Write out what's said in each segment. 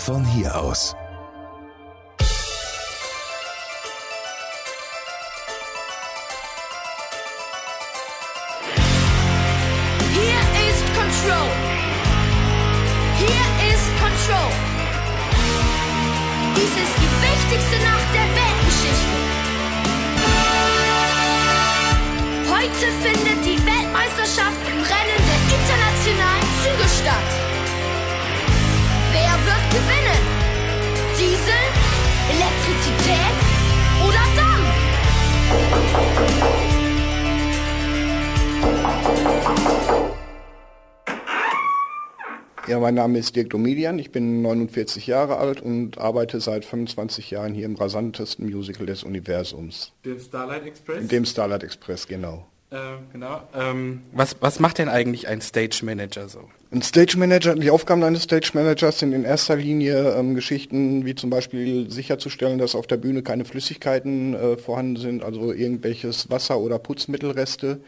von hier aus. Ja, mein Name ist Dirk Domedian, ich bin 49 Jahre alt und arbeite seit 25 Jahren hier im rasantesten Musical des Universums. Dem Starlight Express? Dem Starlight Express, genau. Äh, genau. Ähm, was, was macht denn eigentlich ein Stage Manager so? Ein Stage Manager, die Aufgaben eines Stage Managers sind in erster Linie ähm, Geschichten wie zum Beispiel sicherzustellen, dass auf der Bühne keine Flüssigkeiten äh, vorhanden sind, also irgendwelches Wasser- oder Putzmittelreste.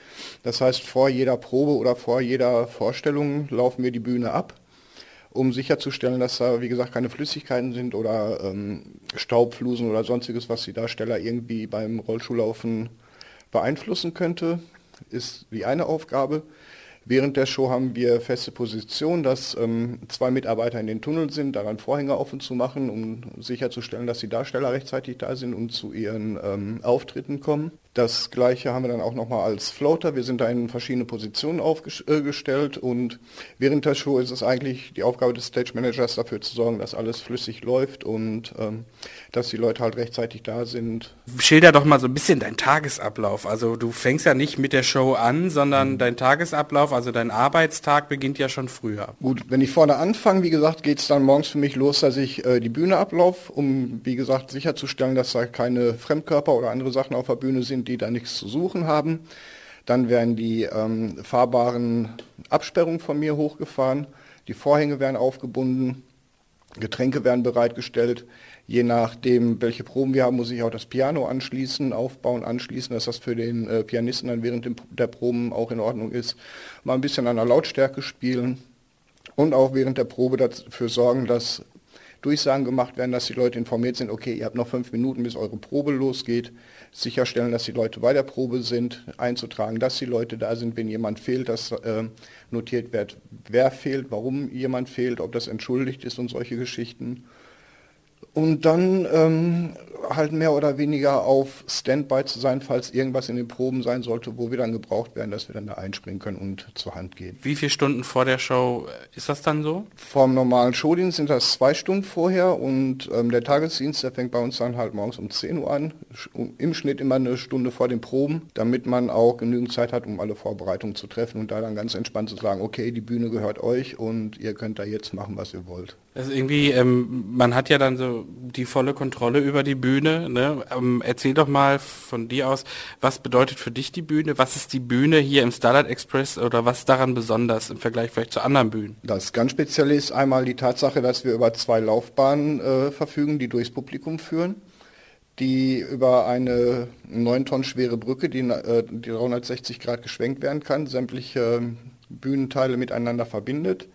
Das heißt, vor jeder Probe oder vor jeder Vorstellung laufen wir die Bühne ab um sicherzustellen, dass da, wie gesagt, keine Flüssigkeiten sind oder ähm, Staubflusen oder sonstiges, was die Darsteller irgendwie beim Rollschuhlaufen beeinflussen könnte, ist die eine Aufgabe. Während der Show haben wir feste Position, dass ähm, zwei Mitarbeiter in den Tunnel sind, daran Vorhänge offen zu machen, um sicherzustellen, dass die Darsteller rechtzeitig da sind und zu ihren ähm, Auftritten kommen. Das gleiche haben wir dann auch nochmal als Floater. Wir sind da in verschiedene Positionen aufgestellt und während der Show ist es eigentlich die Aufgabe des Stage Managers dafür zu sorgen, dass alles flüssig läuft und ähm, dass die Leute halt rechtzeitig da sind. Schilder doch mal so ein bisschen deinen Tagesablauf. Also du fängst ja nicht mit der Show an, sondern mhm. dein Tagesablauf, also dein Arbeitstag beginnt ja schon früher. Gut, wenn ich vorne anfange, wie gesagt, geht es dann morgens für mich los, dass ich äh, die Bühne ablaufe, um wie gesagt sicherzustellen, dass da keine Fremdkörper oder andere Sachen auf der Bühne sind, die da nichts zu suchen haben. Dann werden die ähm, fahrbaren Absperrungen von mir hochgefahren, die Vorhänge werden aufgebunden, Getränke werden bereitgestellt. Je nachdem, welche Proben wir haben, muss ich auch das Piano anschließen, aufbauen, anschließen, dass das für den äh, Pianisten dann während dem, der Proben auch in Ordnung ist. Mal ein bisschen an der Lautstärke spielen und auch während der Probe dafür sorgen, dass Durchsagen gemacht werden, dass die Leute informiert sind, okay, ihr habt noch fünf Minuten, bis eure Probe losgeht. Sicherstellen, dass die Leute bei der Probe sind, einzutragen, dass die Leute da sind, wenn jemand fehlt, dass äh, notiert wird, wer fehlt, warum jemand fehlt, ob das entschuldigt ist und solche Geschichten. Und dann ähm, halt mehr oder weniger auf Standby zu sein, falls irgendwas in den Proben sein sollte, wo wir dann gebraucht werden, dass wir dann da einspringen können und zur Hand gehen. Wie viele Stunden vor der Show ist das dann so? Vom normalen Showdienst sind das zwei Stunden vorher und ähm, der Tagesdienst, der fängt bei uns dann halt morgens um 10 Uhr an, im Schnitt immer eine Stunde vor den Proben, damit man auch genügend Zeit hat, um alle Vorbereitungen zu treffen und da dann ganz entspannt zu sagen, okay, die Bühne gehört euch und ihr könnt da jetzt machen, was ihr wollt. Also irgendwie, ähm, man hat ja dann so die volle Kontrolle über die Bühne. Ne? Ähm, erzähl doch mal von dir aus, was bedeutet für dich die Bühne? Was ist die Bühne hier im Starlight Express oder was daran besonders im Vergleich vielleicht zu anderen Bühnen? Das ganz Spezielle ist einmal die Tatsache, dass wir über zwei Laufbahnen äh, verfügen, die durchs Publikum führen die über eine 9 Tonnen schwere Brücke, die, äh, die 360 Grad geschwenkt werden kann, sämtliche Bühnenteile miteinander verbindet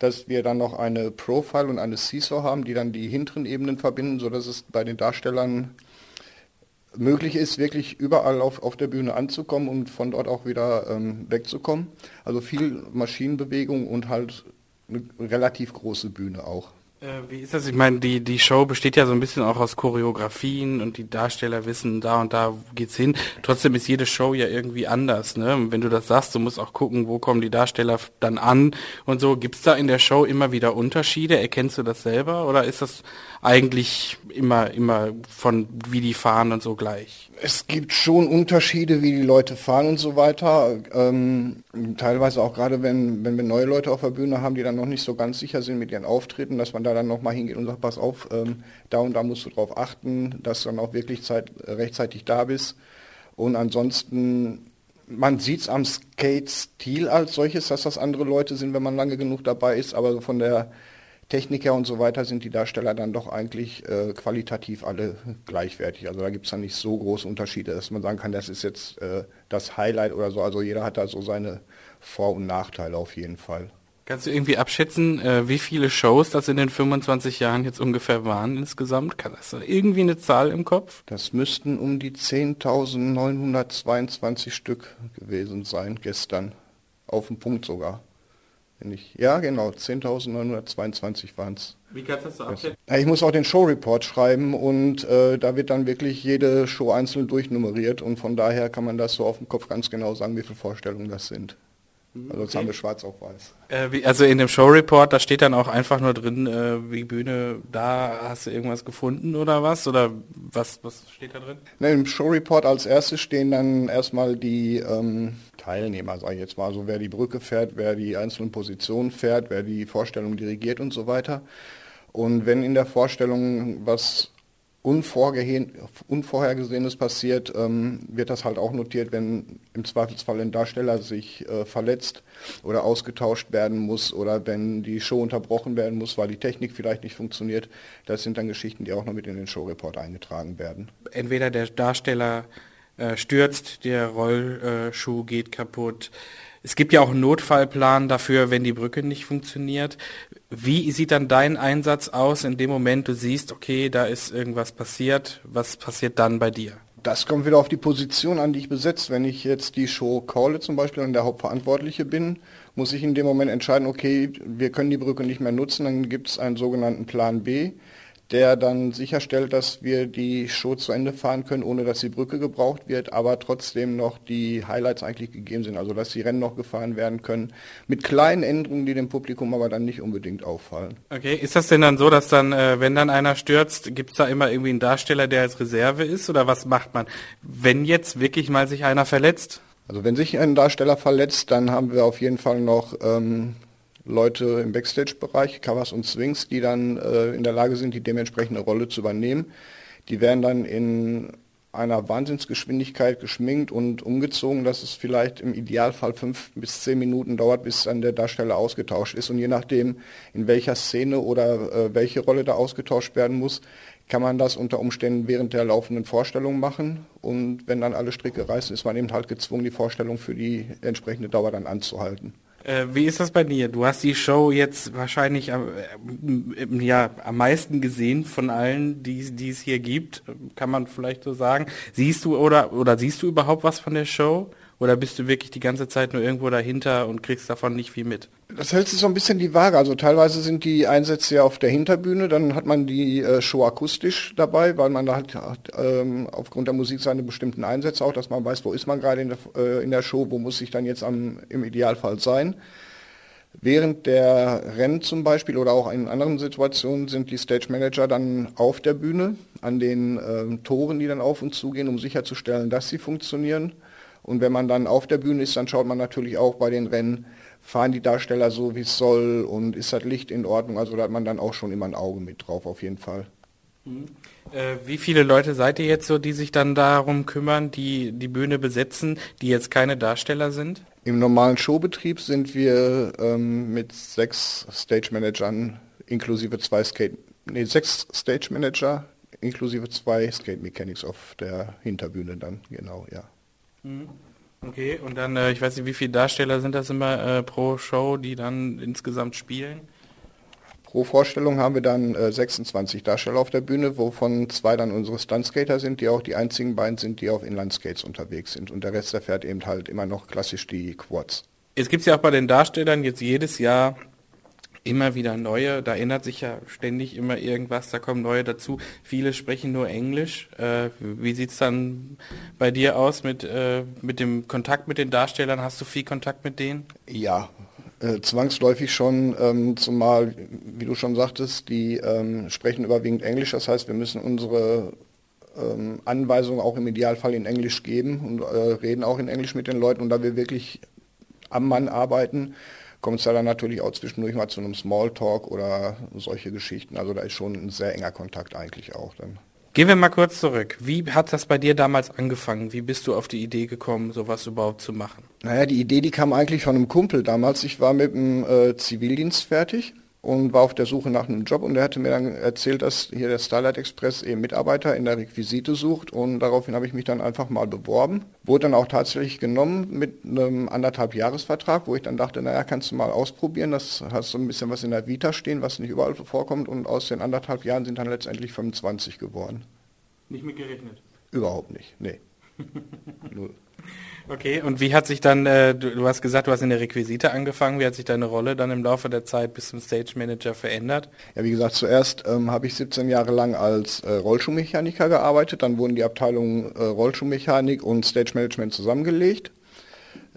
dass wir dann noch eine Profile und eine Seesaw haben, die dann die hinteren Ebenen verbinden, sodass es bei den Darstellern möglich ist, wirklich überall auf, auf der Bühne anzukommen und von dort auch wieder ähm, wegzukommen. Also viel Maschinenbewegung und halt eine relativ große Bühne auch. Äh, wie ist das? Ich meine, die, die Show besteht ja so ein bisschen auch aus Choreografien und die Darsteller wissen, da und da geht's hin. Trotzdem ist jede Show ja irgendwie anders. Ne? Wenn du das sagst, du musst auch gucken, wo kommen die Darsteller dann an und so. Gibt's da in der Show immer wieder Unterschiede? Erkennst du das selber oder ist das eigentlich immer, immer von wie die fahren und so gleich? Es gibt schon Unterschiede, wie die Leute fahren und so weiter. Ähm, teilweise auch gerade, wenn, wenn wir neue Leute auf der Bühne haben, die dann noch nicht so ganz sicher sind mit ihren Auftritten, dass man da dann nochmal hingeht und sagt, pass auf, ähm, da und da musst du drauf achten, dass du dann auch wirklich Zeit, rechtzeitig da bist. Und ansonsten, man sieht es am Skate-Stil als solches, dass das andere Leute sind, wenn man lange genug dabei ist, aber von der Techniker und so weiter sind die Darsteller dann doch eigentlich äh, qualitativ alle gleichwertig. Also da gibt es dann nicht so große Unterschiede, dass man sagen kann, das ist jetzt äh, das Highlight oder so. Also jeder hat da so seine Vor- und Nachteile auf jeden Fall. Kannst du irgendwie abschätzen, äh, wie viele Shows das in den 25 Jahren jetzt ungefähr waren insgesamt? Kann das irgendwie eine Zahl im Kopf? Das müssten um die 10.922 Stück gewesen sein gestern. Auf den Punkt sogar. Wenn ich, ja, genau, 10.922 waren es. Wie kannst du das so abschätzen? Ich muss auch den Show-Report schreiben und äh, da wird dann wirklich jede Show einzeln durchnummeriert und von daher kann man das so auf dem Kopf ganz genau sagen, wie viele Vorstellungen das sind. Also jetzt haben wir schwarz auf weiß. Äh, wie, also in dem Show-Report, da steht dann auch einfach nur drin, äh, wie Bühne, da hast du irgendwas gefunden oder was? Oder was, was steht da drin? Ne, Im Show-Report als erstes stehen dann erstmal die ähm, Teilnehmer, sage ich jetzt mal, also wer die Brücke fährt, wer die einzelnen Positionen fährt, wer die Vorstellung dirigiert und so weiter. Und wenn in der Vorstellung was Unvorhergesehenes passiert, ähm, wird das halt auch notiert, wenn im Zweifelsfall ein Darsteller sich äh, verletzt oder ausgetauscht werden muss oder wenn die Show unterbrochen werden muss, weil die Technik vielleicht nicht funktioniert. Das sind dann Geschichten, die auch noch mit in den Showreport eingetragen werden. Entweder der Darsteller äh, stürzt, der Rollschuh geht kaputt. Es gibt ja auch einen Notfallplan dafür, wenn die Brücke nicht funktioniert. Wie sieht dann dein Einsatz aus in dem Moment, du siehst, okay, da ist irgendwas passiert. Was passiert dann bei dir? Das kommt wieder auf die Position an, die ich besetze. Wenn ich jetzt die Show calle zum Beispiel und der Hauptverantwortliche bin, muss ich in dem Moment entscheiden, okay, wir können die Brücke nicht mehr nutzen, dann gibt es einen sogenannten Plan B der dann sicherstellt, dass wir die Show zu Ende fahren können, ohne dass die Brücke gebraucht wird, aber trotzdem noch die Highlights eigentlich gegeben sind, also dass die Rennen noch gefahren werden können, mit kleinen Änderungen, die dem Publikum aber dann nicht unbedingt auffallen. Okay, ist das denn dann so, dass dann, äh, wenn dann einer stürzt, gibt es da immer irgendwie einen Darsteller, der als Reserve ist, oder was macht man, wenn jetzt wirklich mal sich einer verletzt? Also wenn sich ein Darsteller verletzt, dann haben wir auf jeden Fall noch ähm, Leute im Backstage-Bereich, Covers und Swings, die dann äh, in der Lage sind, die dementsprechende Rolle zu übernehmen. Die werden dann in einer Wahnsinnsgeschwindigkeit geschminkt und umgezogen, dass es vielleicht im Idealfall fünf bis zehn Minuten dauert, bis dann der Darsteller ausgetauscht ist. Und je nachdem, in welcher Szene oder äh, welche Rolle da ausgetauscht werden muss, kann man das unter Umständen während der laufenden Vorstellung machen. Und wenn dann alle Stricke reißen, ist man eben halt gezwungen, die Vorstellung für die entsprechende Dauer dann anzuhalten. Äh, wie ist das bei dir? Du hast die Show jetzt wahrscheinlich am, äh, ja, am meisten gesehen von allen, die, die es hier gibt, kann man vielleicht so sagen. Siehst du oder, oder siehst du überhaupt was von der Show? Oder bist du wirklich die ganze Zeit nur irgendwo dahinter und kriegst davon nicht viel mit? Das hält sich so ein bisschen die Waage. Also teilweise sind die Einsätze ja auf der Hinterbühne, dann hat man die äh, Show akustisch dabei, weil man da halt ähm, aufgrund der Musik seine bestimmten Einsätze auch, dass man weiß, wo ist man gerade in der, äh, in der Show, wo muss ich dann jetzt am, im Idealfall sein. Während der Rennen zum Beispiel oder auch in anderen Situationen sind die Stage Manager dann auf der Bühne an den äh, Toren, die dann auf und zu gehen, um sicherzustellen, dass sie funktionieren. Und wenn man dann auf der Bühne ist, dann schaut man natürlich auch bei den Rennen, fahren die Darsteller so, wie es soll und ist das Licht in Ordnung. Also da hat man dann auch schon immer ein Auge mit drauf, auf jeden Fall. Mhm. Äh, wie viele Leute seid ihr jetzt so, die sich dann darum kümmern, die die Bühne besetzen, die jetzt keine Darsteller sind? Im normalen Showbetrieb sind wir ähm, mit sechs Stage Managern inklusive zwei Skate, nee, sechs Stage Manager inklusive zwei Skate Mechanics auf der Hinterbühne dann, genau, ja. Mhm. Okay, und dann, äh, ich weiß nicht, wie viele Darsteller sind das immer äh, pro Show, die dann insgesamt spielen? Pro Vorstellung haben wir dann äh, 26 Darsteller auf der Bühne, wovon zwei dann unsere Stuntskater sind, die auch die einzigen beiden sind, die auf Inlineskates unterwegs sind. Und der Rest, der fährt eben halt immer noch klassisch die Quads. Es gibt ja auch bei den Darstellern jetzt jedes Jahr immer wieder neue, da ändert sich ja ständig immer irgendwas, da kommen neue dazu. Viele sprechen nur Englisch. Äh, wie sieht es dann bei dir aus mit, äh, mit dem Kontakt mit den Darstellern? Hast du viel Kontakt mit denen? Ja, äh, zwangsläufig schon, ähm, zumal, wie du schon sagtest, die ähm, sprechen überwiegend Englisch. Das heißt, wir müssen unsere ähm, Anweisungen auch im Idealfall in Englisch geben und äh, reden auch in Englisch mit den Leuten. Und da wir wirklich am Mann arbeiten, kommt es ja dann natürlich auch zwischendurch mal zu einem Smalltalk oder solche Geschichten. Also da ist schon ein sehr enger Kontakt eigentlich auch dann. Gehen wir mal kurz zurück. Wie hat das bei dir damals angefangen? Wie bist du auf die Idee gekommen, sowas überhaupt zu machen? Naja, die Idee, die kam eigentlich von einem Kumpel damals. Ich war mit dem äh, Zivildienst fertig und war auf der Suche nach einem Job und er hatte mir dann erzählt, dass hier der Starlight Express eben Mitarbeiter in der Requisite sucht und daraufhin habe ich mich dann einfach mal beworben. Wurde dann auch tatsächlich genommen mit einem anderthalb Jahresvertrag, wo ich dann dachte, naja, kannst du mal ausprobieren, das hast so ein bisschen was in der Vita stehen, was nicht überall vorkommt und aus den anderthalb Jahren sind dann letztendlich 25 geworden. Nicht mit gerechnet? Überhaupt nicht, nee. Null. Okay, und wie hat sich dann, äh, du, du, hast gesagt, du hast in der Requisite angefangen, wie hat sich deine Rolle dann im Laufe der Zeit bis zum Stage Manager verändert? Ja, wie gesagt, zuerst ähm, habe ich 17 Jahre lang als äh, Rollschuhmechaniker gearbeitet, dann wurden die Abteilungen äh, Rollschuhmechanik und Stage Management zusammengelegt.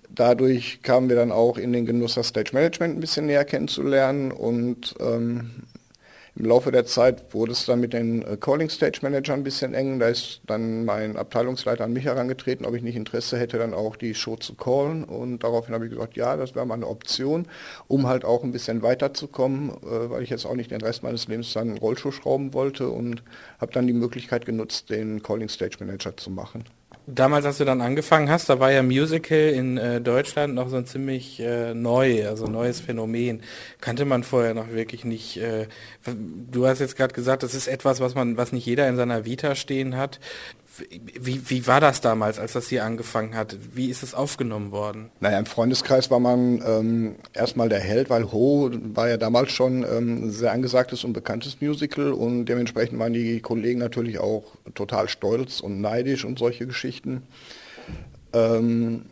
Dadurch kamen wir dann auch in den Genuss, das Stage Management ein bisschen näher kennenzulernen und ähm, im Laufe der Zeit wurde es dann mit den äh, Calling Stage Manager ein bisschen eng. Da ist dann mein Abteilungsleiter an mich herangetreten, ob ich nicht Interesse hätte, dann auch die Show zu callen. Und daraufhin habe ich gesagt, ja, das wäre mal eine Option, um halt auch ein bisschen weiterzukommen, äh, weil ich jetzt auch nicht den Rest meines Lebens dann Rollschuh schrauben wollte und habe dann die Möglichkeit genutzt, den Calling Stage Manager zu machen. Damals, als du dann angefangen hast, da war ja Musical in äh, Deutschland noch so ein ziemlich äh, neu, also neues Phänomen. Kannte man vorher noch wirklich nicht. Äh, du hast jetzt gerade gesagt, das ist etwas, was man, was nicht jeder in seiner Vita stehen hat. Wie, wie war das damals, als das hier angefangen hat? Wie ist es aufgenommen worden? Naja, im Freundeskreis war man ähm, erstmal der Held, weil Ho war ja damals schon ähm, sehr angesagtes und bekanntes Musical und dementsprechend waren die Kollegen natürlich auch total stolz und neidisch und solche Geschichten. Ähm,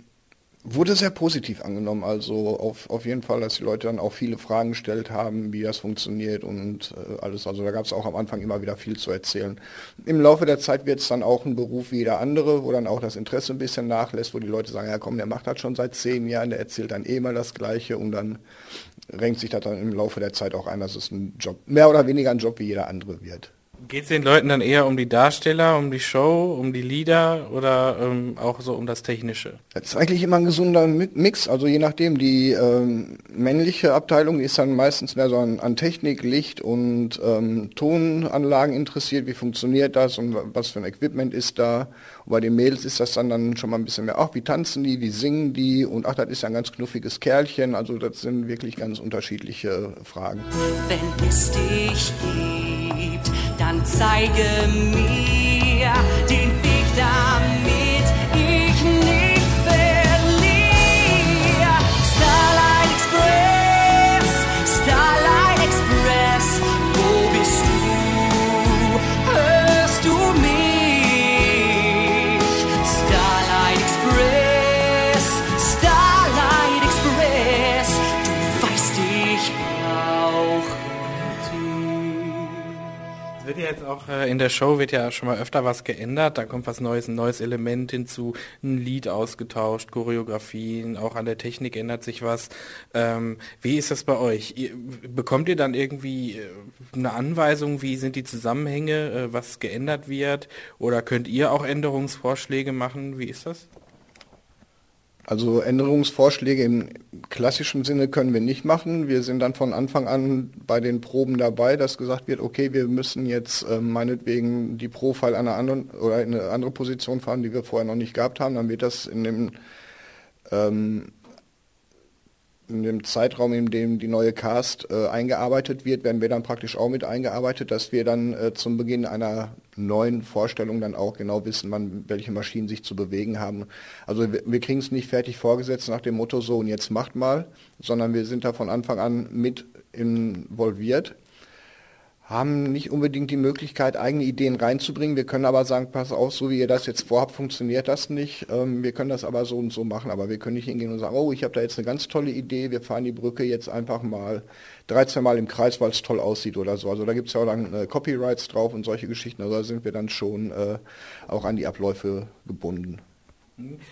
wurde sehr positiv angenommen. Also auf, auf jeden Fall, dass die Leute dann auch viele Fragen gestellt haben, wie das funktioniert und äh, alles. Also da gab es auch am Anfang immer wieder viel zu erzählen. Im Laufe der Zeit wird es dann auch ein Beruf wie jeder andere, wo dann auch das Interesse ein bisschen nachlässt, wo die Leute sagen, ja komm, der macht das schon seit zehn Jahren, der erzählt dann eh mal das Gleiche und dann renkt sich das dann im Laufe der Zeit auch ein, dass es ein Job, mehr oder weniger ein Job wie jeder andere wird. Geht es den Leuten dann eher um die Darsteller, um die Show, um die Lieder oder ähm, auch so um das Technische? Das ist eigentlich immer ein gesunder Mix, also je nachdem. Die ähm, männliche Abteilung ist dann meistens mehr so an, an Technik, Licht und ähm, Tonanlagen interessiert. Wie funktioniert das und was für ein Equipment ist da? Und bei den Mädels ist das dann, dann schon mal ein bisschen mehr, ach, wie tanzen die, wie singen die und ach, das ist ja ein ganz knuffiges Kerlchen. Also das sind wirklich ganz unterschiedliche Fragen. Wenn es dich gibt dann zeige mir den jetzt auch äh, in der Show wird ja schon mal öfter was geändert. Da kommt was Neues, ein neues Element hinzu, ein Lied ausgetauscht, Choreografien, auch an der Technik ändert sich was. Ähm, wie ist das bei euch? Ihr, bekommt ihr dann irgendwie äh, eine Anweisung, wie sind die Zusammenhänge, äh, was geändert wird? Oder könnt ihr auch Änderungsvorschläge machen? Wie ist das? Also Änderungsvorschläge im klassischen Sinne können wir nicht machen. Wir sind dann von Anfang an bei den Proben dabei, dass gesagt wird, okay, wir müssen jetzt äh, meinetwegen die Profile einer anderen oder in eine andere Position fahren, die wir vorher noch nicht gehabt haben. Dann wird das in dem ähm, in dem Zeitraum, in dem die neue Cast äh, eingearbeitet wird, werden wir dann praktisch auch mit eingearbeitet, dass wir dann äh, zum Beginn einer neuen Vorstellung dann auch genau wissen, wann welche Maschinen sich zu bewegen haben. Also wir, wir kriegen es nicht fertig vorgesetzt nach dem Motto so und jetzt macht mal, sondern wir sind da von Anfang an mit involviert haben nicht unbedingt die Möglichkeit, eigene Ideen reinzubringen. Wir können aber sagen, pass auf, so wie ihr das jetzt vorhabt, funktioniert das nicht. Ähm, wir können das aber so und so machen, aber wir können nicht hingehen und sagen, oh, ich habe da jetzt eine ganz tolle Idee, wir fahren die Brücke jetzt einfach mal 13 Mal im Kreis, weil es toll aussieht oder so. Also da gibt es ja auch dann äh, Copyrights drauf und solche Geschichten. Also da sind wir dann schon äh, auch an die Abläufe gebunden.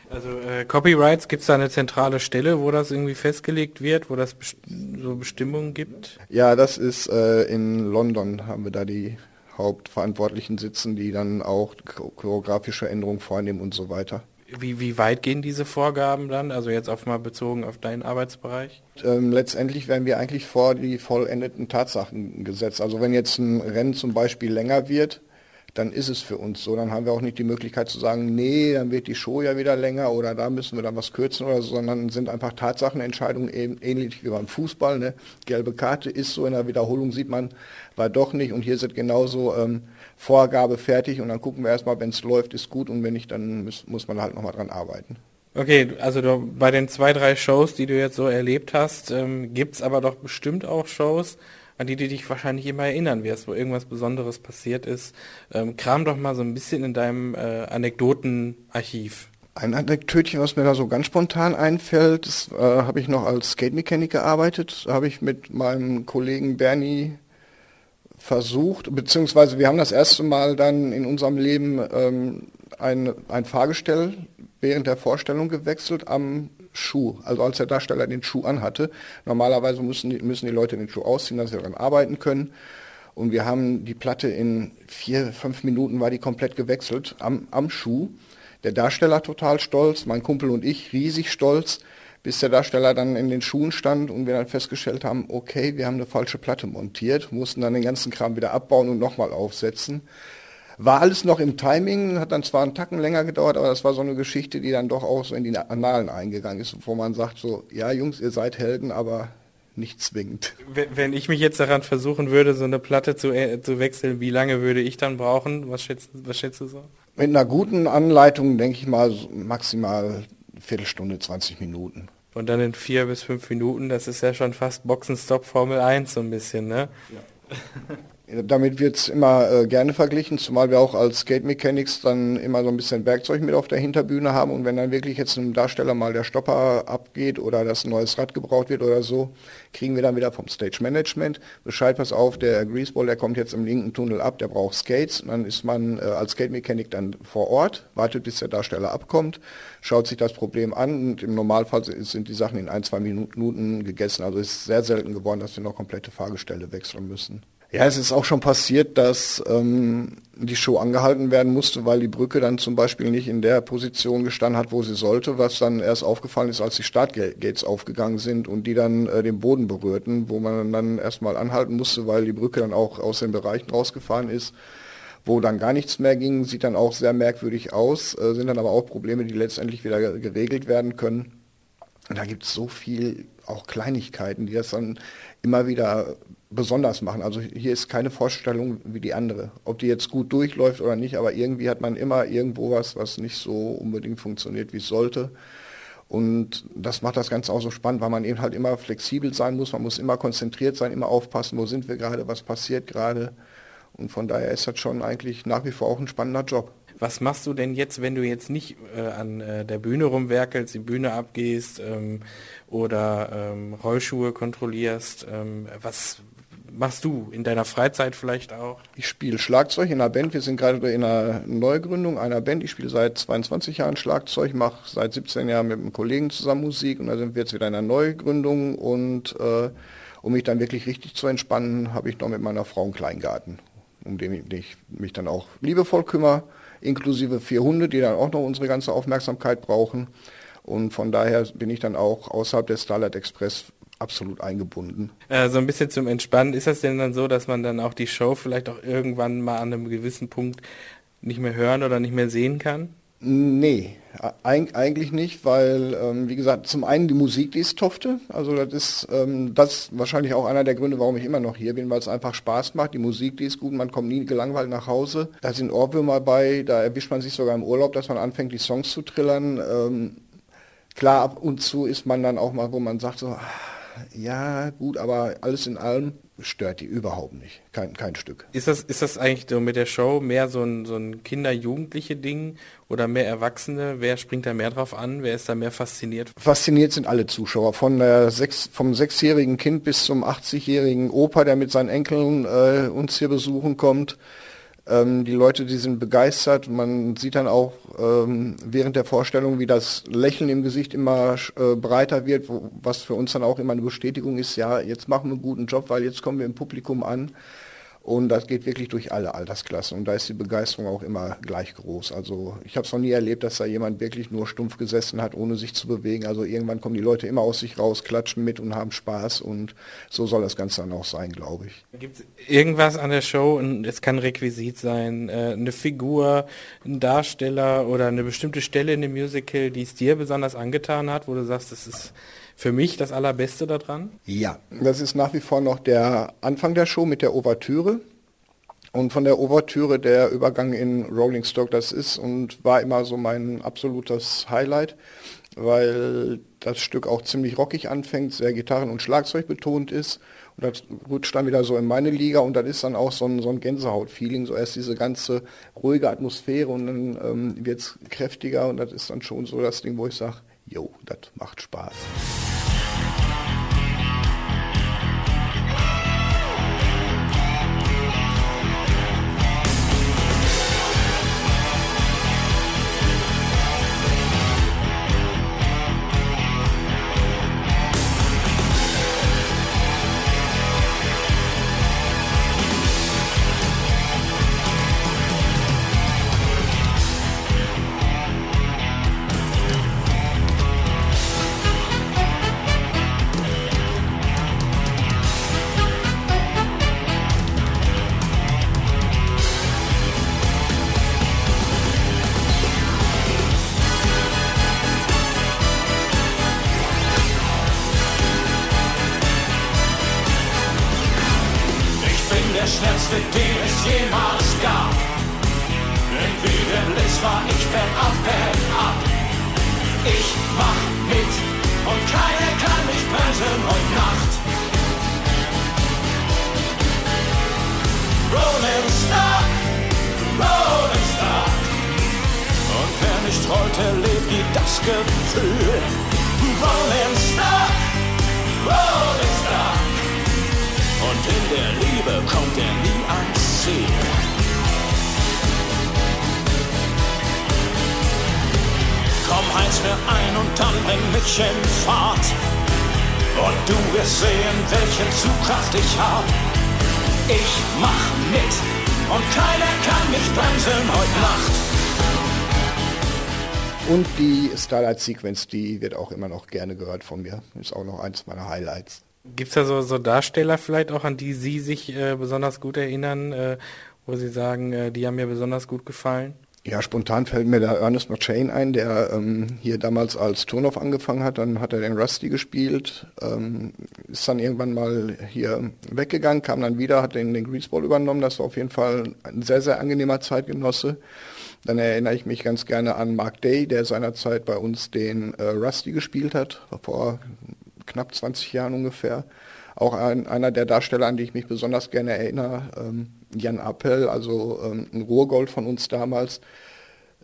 Also äh, Copyrights, gibt es da eine zentrale Stelle, wo das irgendwie festgelegt wird, wo das best so Bestimmungen gibt? Ja, das ist äh, in London, haben wir da die Hauptverantwortlichen sitzen, die dann auch choreografische Änderungen vornehmen und so weiter. Wie, wie weit gehen diese Vorgaben dann, also jetzt auf mal bezogen auf deinen Arbeitsbereich? Ähm, letztendlich werden wir eigentlich vor die vollendeten Tatsachen gesetzt. Also wenn jetzt ein Rennen zum Beispiel länger wird, dann ist es für uns so. Dann haben wir auch nicht die Möglichkeit zu sagen, nee, dann wird die Show ja wieder länger oder da müssen wir dann was kürzen oder so, sondern sind einfach Tatsachenentscheidungen eben ähnlich wie beim Fußball. Ne? Gelbe Karte ist so, in der Wiederholung sieht man, war doch nicht und hier sind genauso ähm, Vorgabe fertig und dann gucken wir erstmal, wenn es läuft, ist gut und wenn nicht, dann muss, muss man halt nochmal dran arbeiten. Okay, also du, bei den zwei, drei Shows, die du jetzt so erlebt hast, ähm, gibt es aber doch bestimmt auch Shows, an die du dich wahrscheinlich immer erinnern wirst, wo irgendwas Besonderes passiert ist. Ähm, kram doch mal so ein bisschen in deinem äh, Anekdotenarchiv. Ein Anekdötchen, was mir da so ganz spontan einfällt, das äh, habe ich noch als Skate Mechanic gearbeitet, habe ich mit meinem Kollegen Bernie versucht, beziehungsweise wir haben das erste Mal dann in unserem Leben ähm, ein, ein Fahrgestell während der Vorstellung gewechselt am Schuh, also als der Darsteller den Schuh anhatte. Normalerweise müssen die, müssen die Leute den Schuh ausziehen, dass sie daran arbeiten können. Und wir haben die Platte in vier, fünf Minuten war die komplett gewechselt am, am Schuh. Der Darsteller total stolz, mein Kumpel und ich riesig stolz, bis der Darsteller dann in den Schuhen stand und wir dann festgestellt haben, okay, wir haben eine falsche Platte montiert, mussten dann den ganzen Kram wieder abbauen und nochmal aufsetzen. War alles noch im Timing, hat dann zwar einen Tacken länger gedauert, aber das war so eine Geschichte, die dann doch auch so in die Annalen eingegangen ist, wo man sagt so, ja Jungs, ihr seid Helden, aber nicht zwingend. Wenn ich mich jetzt daran versuchen würde, so eine Platte zu, äh, zu wechseln, wie lange würde ich dann brauchen? Was schätzt, was schätzt du so? Mit einer guten Anleitung denke ich mal maximal Viertelstunde, 20 Minuten. Und dann in vier bis fünf Minuten, das ist ja schon fast Boxenstopp Formel 1 so ein bisschen, ne? Ja. Damit wird es immer äh, gerne verglichen, zumal wir auch als Skate Mechanics dann immer so ein bisschen Werkzeug mit auf der Hinterbühne haben und wenn dann wirklich jetzt einem Darsteller mal der Stopper abgeht oder das ein neues Rad gebraucht wird oder so, kriegen wir dann wieder vom Stage Management Bescheid, pass auf, der Greaseball, der kommt jetzt im linken Tunnel ab, der braucht Skates und dann ist man äh, als Skate Mechanik dann vor Ort, wartet bis der Darsteller abkommt, schaut sich das Problem an und im Normalfall sind die Sachen in ein, zwei Minuten gegessen. Also es ist sehr selten geworden, dass wir noch komplette Fahrgestelle wechseln müssen. Ja, es ist auch schon passiert, dass ähm, die Show angehalten werden musste, weil die Brücke dann zum Beispiel nicht in der Position gestanden hat, wo sie sollte, was dann erst aufgefallen ist, als die Startgates aufgegangen sind und die dann äh, den Boden berührten, wo man dann erstmal anhalten musste, weil die Brücke dann auch aus den Bereichen rausgefahren ist, wo dann gar nichts mehr ging, sieht dann auch sehr merkwürdig aus, äh, sind dann aber auch Probleme, die letztendlich wieder geregelt werden können. Und da gibt es so viel, auch Kleinigkeiten, die das dann immer wieder besonders machen. Also hier ist keine Vorstellung wie die andere. Ob die jetzt gut durchläuft oder nicht, aber irgendwie hat man immer irgendwo was, was nicht so unbedingt funktioniert, wie es sollte. Und das macht das Ganze auch so spannend, weil man eben halt immer flexibel sein muss, man muss immer konzentriert sein, immer aufpassen, wo sind wir gerade, was passiert gerade. Und von daher ist das schon eigentlich nach wie vor auch ein spannender Job. Was machst du denn jetzt, wenn du jetzt nicht äh, an äh, der Bühne rumwerkelst, die Bühne abgehst ähm, oder ähm, Rollschuhe kontrollierst? Ähm, was machst du in deiner Freizeit vielleicht auch? Ich spiele Schlagzeug in einer Band. Wir sind gerade in einer Neugründung einer Band. Ich spiele seit 22 Jahren Schlagzeug, mache seit 17 Jahren mit einem Kollegen zusammen Musik und da sind wir jetzt wieder in einer Neugründung und äh, um mich dann wirklich richtig zu entspannen, habe ich noch mit meiner Frau einen Kleingarten, um den ich mich dann auch liebevoll kümmere inklusive vier Hunde, die dann auch noch unsere ganze Aufmerksamkeit brauchen. Und von daher bin ich dann auch außerhalb des Starlight Express absolut eingebunden. Äh, so ein bisschen zum Entspannen. Ist das denn dann so, dass man dann auch die Show vielleicht auch irgendwann mal an einem gewissen Punkt nicht mehr hören oder nicht mehr sehen kann? Nee, eigentlich nicht, weil, ähm, wie gesagt, zum einen die Musik, die ist tofte. Also das ist ähm, das ist wahrscheinlich auch einer der Gründe, warum ich immer noch hier bin, weil es einfach Spaß macht. Die Musik, die ist gut, man kommt nie gelangweilt nach Hause. Da sind Ohrwürmer bei, da erwischt man sich sogar im Urlaub, dass man anfängt, die Songs zu trillern. Ähm, klar, ab und zu ist man dann auch mal, wo man sagt so, ah, ja gut, aber alles in allem stört die überhaupt nicht. Kein, kein Stück. Ist das, ist das eigentlich so mit der Show mehr so ein, so ein Kinder-Jugendliche Ding oder mehr Erwachsene? Wer springt da mehr drauf an? Wer ist da mehr fasziniert? Fasziniert sind alle Zuschauer. Von der sechs, vom sechsjährigen Kind bis zum 80-jährigen Opa, der mit seinen Enkeln äh, uns hier besuchen kommt. Ähm, die Leute, die sind begeistert. Man sieht dann auch ähm, während der Vorstellung, wie das Lächeln im Gesicht immer äh, breiter wird, wo, was für uns dann auch immer eine Bestätigung ist, ja, jetzt machen wir einen guten Job, weil jetzt kommen wir im Publikum an. Und das geht wirklich durch alle Altersklassen. Und da ist die Begeisterung auch immer gleich groß. Also ich habe es noch nie erlebt, dass da jemand wirklich nur stumpf gesessen hat, ohne sich zu bewegen. Also irgendwann kommen die Leute immer aus sich raus, klatschen mit und haben Spaß. Und so soll das Ganze dann auch sein, glaube ich. Gibt es irgendwas an der Show, es kann Requisit sein, äh, eine Figur, ein Darsteller oder eine bestimmte Stelle in dem Musical, die es dir besonders angetan hat, wo du sagst, das ist für mich das Allerbeste daran? Ja, das ist nach wie vor noch der Anfang der Show mit der Ouvertüre. Und von der Ouvertüre der Übergang in Rolling Stock, das ist und war immer so mein absolutes Highlight, weil das Stück auch ziemlich rockig anfängt, sehr Gitarren- und Schlagzeug betont ist. Und das rutscht dann wieder so in meine Liga und das ist dann auch so ein, so ein Gänsehaut-Feeling, so erst diese ganze ruhige Atmosphäre und dann ähm, wird es kräftiger und das ist dann schon so das Ding, wo ich sage, jo, das macht Spaß. Der Liebe kommt er nie ans Ziel. Komm, heiz mir ein und dann bring mich in Fahrt. Und du wirst sehen, welche Zugkraft ich hab. Ich mach mit und keiner kann mich bremsen heute Nacht. Und die Starlight Sequence, die wird auch immer noch gerne gehört von mir. Ist auch noch eins meiner Highlights. Gibt es da so, so Darsteller vielleicht auch, an die Sie sich äh, besonders gut erinnern, äh, wo Sie sagen, äh, die haben mir besonders gut gefallen? Ja, spontan fällt mir der Ernest McShane ein, der ähm, hier damals als Turnoff angefangen hat. Dann hat er den Rusty gespielt, ähm, ist dann irgendwann mal hier weggegangen, kam dann wieder, hat den, den Greaseball übernommen. Das war auf jeden Fall ein sehr, sehr angenehmer Zeitgenosse. Dann erinnere ich mich ganz gerne an Mark Day, der seinerzeit bei uns den äh, Rusty gespielt hat, vor knapp 20 Jahren ungefähr. Auch ein, einer der Darsteller, an die ich mich besonders gerne erinnere, ähm, Jan Appel, also ähm, ein Ruhrgold von uns damals,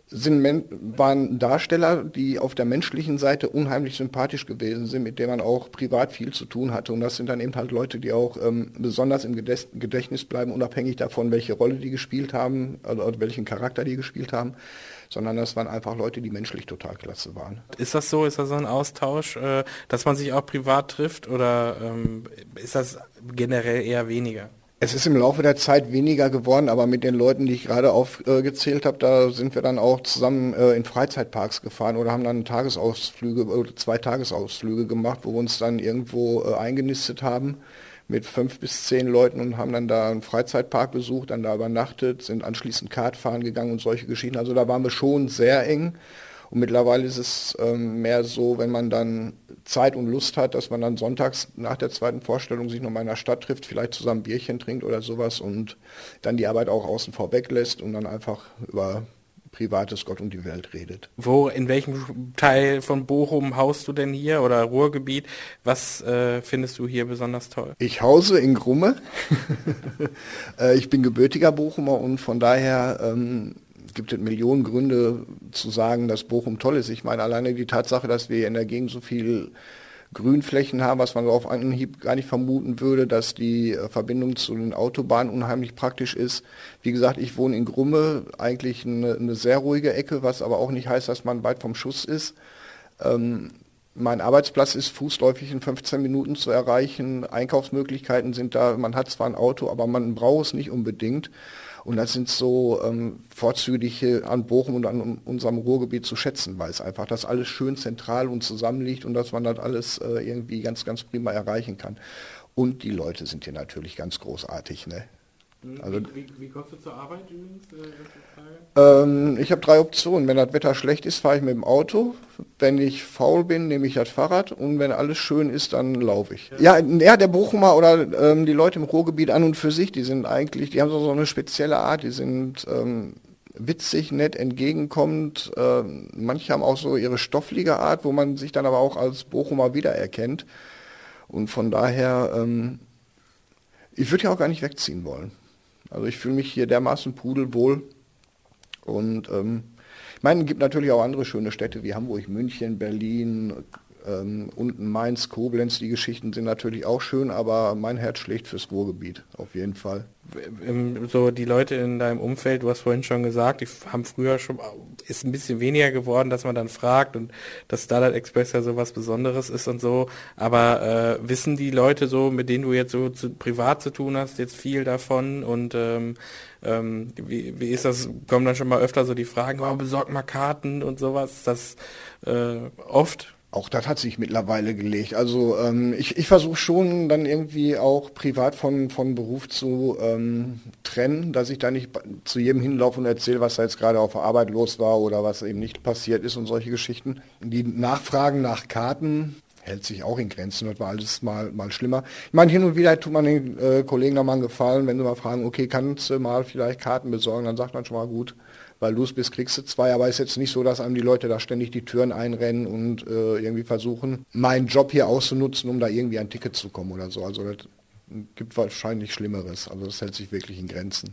sind, waren Darsteller, die auf der menschlichen Seite unheimlich sympathisch gewesen sind, mit denen man auch privat viel zu tun hatte. Und das sind dann eben halt Leute, die auch ähm, besonders im Gedächtnis bleiben, unabhängig davon, welche Rolle die gespielt haben oder welchen Charakter die gespielt haben sondern das waren einfach Leute, die menschlich total klasse waren. Ist das so? Ist das so ein Austausch, äh, dass man sich auch privat trifft oder ähm, ist das generell eher weniger? Es ist im Laufe der Zeit weniger geworden, aber mit den Leuten, die ich gerade aufgezählt habe, da sind wir dann auch zusammen äh, in Freizeitparks gefahren oder haben dann Tagesausflüge oder zwei Tagesausflüge gemacht, wo wir uns dann irgendwo äh, eingenistet haben mit fünf bis zehn Leuten und haben dann da einen Freizeitpark besucht, dann da übernachtet, sind anschließend Kart fahren gegangen und solche Geschichten. Also da waren wir schon sehr eng. Und mittlerweile ist es ähm, mehr so, wenn man dann Zeit und Lust hat, dass man dann sonntags nach der zweiten Vorstellung sich nochmal in der Stadt trifft, vielleicht zusammen Bierchen trinkt oder sowas und dann die Arbeit auch außen vor weglässt und dann einfach über Privates, Gott und die Welt redet. Wo, in welchem Teil von Bochum haust du denn hier oder Ruhrgebiet? Was äh, findest du hier besonders toll? Ich hause in Grumme. Äh, ich bin gebürtiger Bochumer und von daher ähm, gibt Millionen Gründe zu sagen, dass Bochum toll ist. Ich meine alleine die Tatsache, dass wir in der Gegend so viel Grünflächen haben, was man so auf Anhieb gar nicht vermuten würde, dass die äh, Verbindung zu den Autobahnen unheimlich praktisch ist. Wie gesagt, ich wohne in Grumme, eigentlich eine, eine sehr ruhige Ecke, was aber auch nicht heißt, dass man weit vom Schuss ist. Ähm, mein Arbeitsplatz ist fußläufig in 15 Minuten zu erreichen. Einkaufsmöglichkeiten sind da. Man hat zwar ein Auto, aber man braucht es nicht unbedingt. Und das sind so ähm, Vorzüge, an Bochum und an unserem Ruhrgebiet zu schätzen weiß. Einfach, dass alles schön zentral und zusammenliegt und dass man das alles äh, irgendwie ganz, ganz prima erreichen kann. Und die Leute sind hier natürlich ganz großartig. Ne? Also, wie, wie, kommst du zur Arbeit übrigens? Äh, ähm, ich habe drei Optionen. Wenn das Wetter schlecht ist, fahre ich mit dem Auto. Wenn ich faul bin, nehme ich das Fahrrad. Und wenn alles schön ist, dann laufe ich. Ja, ja der Bochumer oder ähm, die Leute im Ruhrgebiet an und für sich, die sind eigentlich, die haben so, so eine spezielle Art. Die sind ähm, witzig, nett, entgegenkommend. Äh, manche haben auch so ihre stofflige Art, wo man sich dann aber auch als Bochumer wiedererkennt. Und von daher, ähm, ich würde ja auch gar nicht wegziehen wollen. Also ich fühle mich hier dermaßen pudelwohl. Und ähm, ich meine, es gibt natürlich auch andere schöne Städte wie Hamburg, München, Berlin, ähm, unten Mainz, Koblenz. Die Geschichten sind natürlich auch schön, aber mein Herz schlägt fürs Ruhrgebiet, auf jeden Fall. So die Leute in deinem Umfeld, du hast vorhin schon gesagt, die haben früher schon, ist ein bisschen weniger geworden, dass man dann fragt und dass Starlight Express ja so was Besonderes ist und so. Aber äh, wissen die Leute so, mit denen du jetzt so zu, privat zu tun hast, jetzt viel davon und ähm, ähm, wie, wie ist das? Kommen dann schon mal öfter so die Fragen, oh, besorg mal Karten und sowas? Das äh, oft? Auch das hat sich mittlerweile gelegt. Also ähm, ich, ich versuche schon dann irgendwie auch privat von, von Beruf zu ähm, trennen, dass ich da nicht zu jedem hinlaufe und erzähle, was da jetzt gerade auf der Arbeit los war oder was eben nicht passiert ist und solche Geschichten. Die Nachfragen nach Karten hält sich auch in Grenzen. Das war alles mal, mal schlimmer. Ich meine, hin und wieder tut man den äh, Kollegen noch mal einen Gefallen, wenn sie mal fragen, okay, kannst du mal vielleicht Karten besorgen, dann sagt man schon mal gut, weil los bist, kriegst du zwei. Aber es ist jetzt nicht so, dass einem die Leute da ständig die Türen einrennen und äh, irgendwie versuchen, meinen Job hier auszunutzen, um da irgendwie ein Ticket zu kommen oder so. Also das gibt wahrscheinlich Schlimmeres. Also das hält sich wirklich in Grenzen.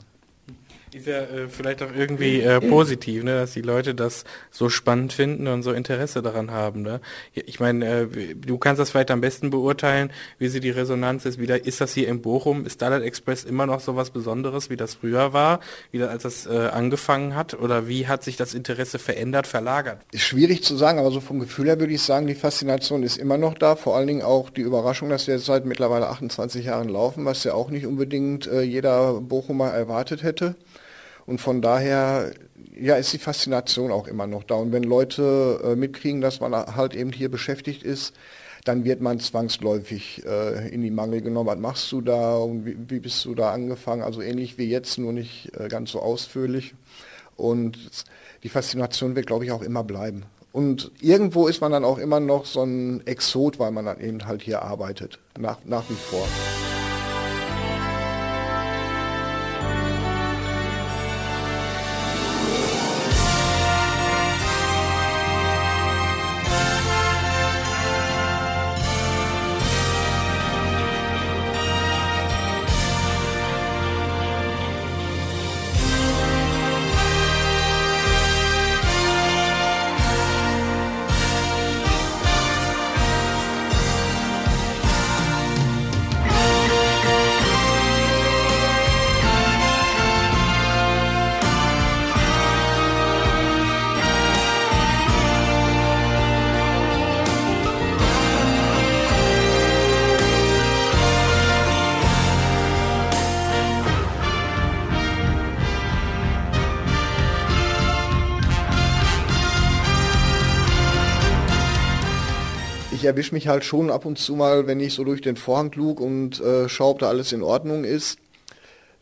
Ist ja äh, vielleicht auch irgendwie äh, positiv, ne, dass die Leute das so spannend finden und so Interesse daran haben. Ne? Ich meine, äh, du kannst das vielleicht am besten beurteilen, wie sie die Resonanz ist. Wieder ist das hier in Bochum? Ist Starlight Express immer noch so was Besonderes, wie das früher war, wie das, als das äh, angefangen hat? Oder wie hat sich das Interesse verändert, verlagert? Ist schwierig zu sagen, aber so vom Gefühl her würde ich sagen, die Faszination ist immer noch da. Vor allen Dingen auch die Überraschung, dass wir seit mittlerweile 28 Jahren laufen, was ja auch nicht unbedingt äh, jeder Bochumer erwartet hätte. Und von daher ja, ist die Faszination auch immer noch da. Und wenn Leute äh, mitkriegen, dass man halt eben hier beschäftigt ist, dann wird man zwangsläufig äh, in die Mangel genommen. Was machst du da und wie, wie, bist du da angefangen? Also ähnlich wie jetzt, nur nicht äh, ganz so ausführlich. Und die Faszination wird, glaube ich, auch immer bleiben. Und irgendwo ist man dann auch immer noch so ein Exot, weil man dann eben halt hier arbeitet, nach, nach wie vor. Mich halt schon ab und zu mal, wenn ich so durch den Vorhang lug und äh, schaue, ob da alles in Ordnung ist,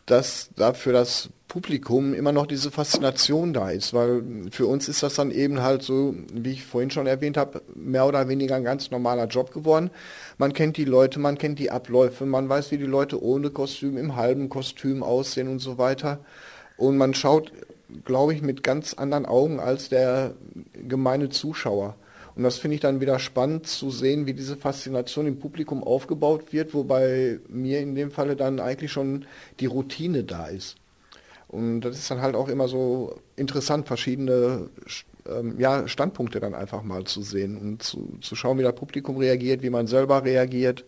dass da für das Publikum immer noch diese Faszination da ist, weil für uns ist das dann eben halt so, wie ich vorhin schon erwähnt habe, mehr oder weniger ein ganz normaler Job geworden. Man kennt die Leute, man kennt die Abläufe, man weiß, wie die Leute ohne Kostüm, im halben Kostüm aussehen und so weiter. Und man schaut, glaube ich, mit ganz anderen Augen als der gemeine Zuschauer. Und das finde ich dann wieder spannend zu sehen, wie diese Faszination im Publikum aufgebaut wird, wobei mir in dem Falle dann eigentlich schon die Routine da ist. Und das ist dann halt auch immer so interessant, verschiedene ähm, ja, Standpunkte dann einfach mal zu sehen und zu, zu schauen, wie das Publikum reagiert, wie man selber reagiert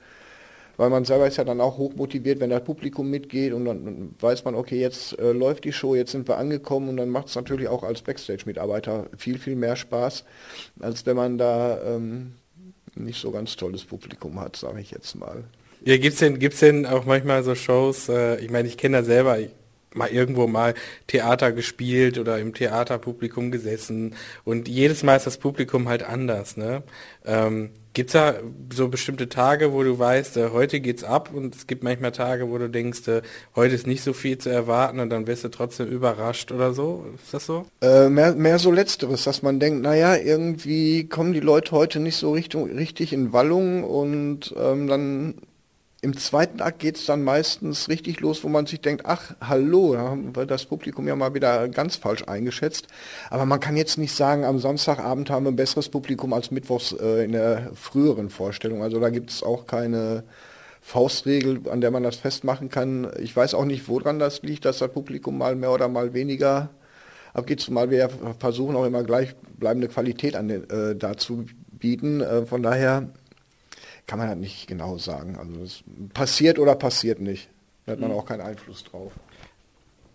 weil man selber ist ja dann auch hochmotiviert, wenn das Publikum mitgeht und dann weiß man, okay, jetzt äh, läuft die Show, jetzt sind wir angekommen und dann macht es natürlich auch als Backstage-Mitarbeiter viel, viel mehr Spaß, als wenn man da ähm, nicht so ganz tolles Publikum hat, sage ich jetzt mal. Ja, gibt's denn, gibt's denn auch manchmal so Shows, äh, ich meine, ich kenne da selber, ich, mal irgendwo mal Theater gespielt oder im Theaterpublikum gesessen und jedes Mal ist das Publikum halt anders, ne? Ähm, gibt's da so bestimmte Tage, wo du weißt, äh, heute geht's ab und es gibt manchmal Tage, wo du denkst, äh, heute ist nicht so viel zu erwarten und dann wirst du trotzdem überrascht oder so? Ist das so? Äh, mehr, mehr so letzteres, dass man denkt, naja, irgendwie kommen die Leute heute nicht so Richtung, richtig in Wallung und ähm, dann im zweiten Akt geht es dann meistens richtig los, wo man sich denkt, ach, hallo, da haben wir das Publikum ja mal wieder ganz falsch eingeschätzt. Aber man kann jetzt nicht sagen, am Samstagabend haben wir ein besseres Publikum als mittwochs äh, in der früheren Vorstellung. Also da gibt es auch keine Faustregel, an der man das festmachen kann. Ich weiß auch nicht, woran das liegt, dass das Publikum mal mehr oder mal weniger abgeht, zumal wir versuchen auch immer gleichbleibende Qualität an den, äh, dazu bieten. Äh, von daher kann man halt nicht genau sagen. Also es passiert oder passiert nicht. Da hat man mhm. auch keinen Einfluss drauf.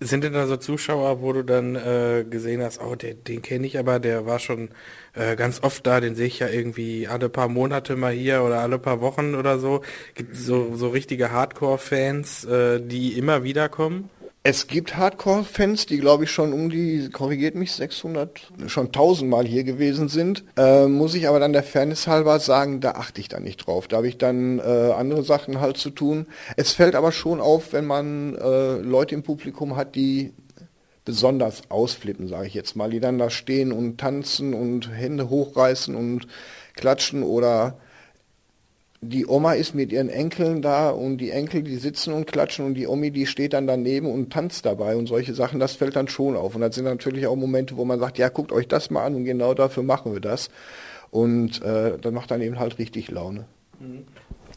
Sind denn da so Zuschauer, wo du dann äh, gesehen hast, oh, den, den kenne ich aber, der war schon äh, ganz oft da, den sehe ich ja irgendwie alle paar Monate mal hier oder alle paar Wochen oder so. Gibt so, so richtige Hardcore-Fans, äh, die immer wieder kommen? Es gibt Hardcore-Fans, die glaube ich schon um die, korrigiert mich, 600, schon tausendmal hier gewesen sind. Äh, muss ich aber dann der Fairness halber sagen, da achte ich dann nicht drauf. Da habe ich dann äh, andere Sachen halt zu tun. Es fällt aber schon auf, wenn man äh, Leute im Publikum hat, die besonders ausflippen, sage ich jetzt mal, die dann da stehen und tanzen und Hände hochreißen und klatschen oder die Oma ist mit ihren Enkeln da und die Enkel, die sitzen und klatschen und die Omi, die steht dann daneben und tanzt dabei und solche Sachen, das fällt dann schon auf. Und das sind natürlich auch Momente, wo man sagt, ja, guckt euch das mal an und genau dafür machen wir das. Und äh, das macht dann eben halt richtig Laune.